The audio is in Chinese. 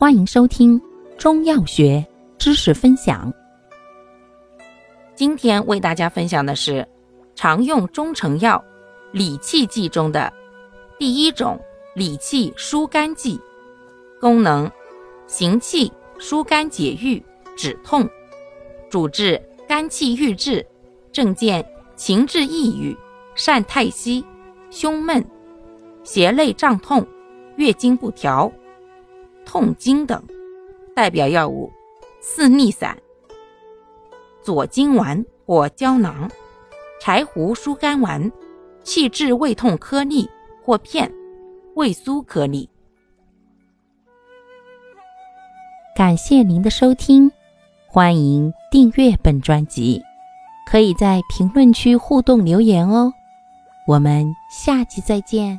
欢迎收听中药学知识分享。今天为大家分享的是常用中成药理气剂中的第一种理气疏肝剂，功能行气、疏肝解郁、止痛，主治肝气郁滞、症见情志抑郁、善太息、胸闷、胁肋胀痛、月经不调。痛经等，代表药物四逆散、左金丸或胶囊、柴胡疏肝丸、气滞胃痛颗粒或片、胃苏颗粒。感谢您的收听，欢迎订阅本专辑，可以在评论区互动留言哦。我们下期再见。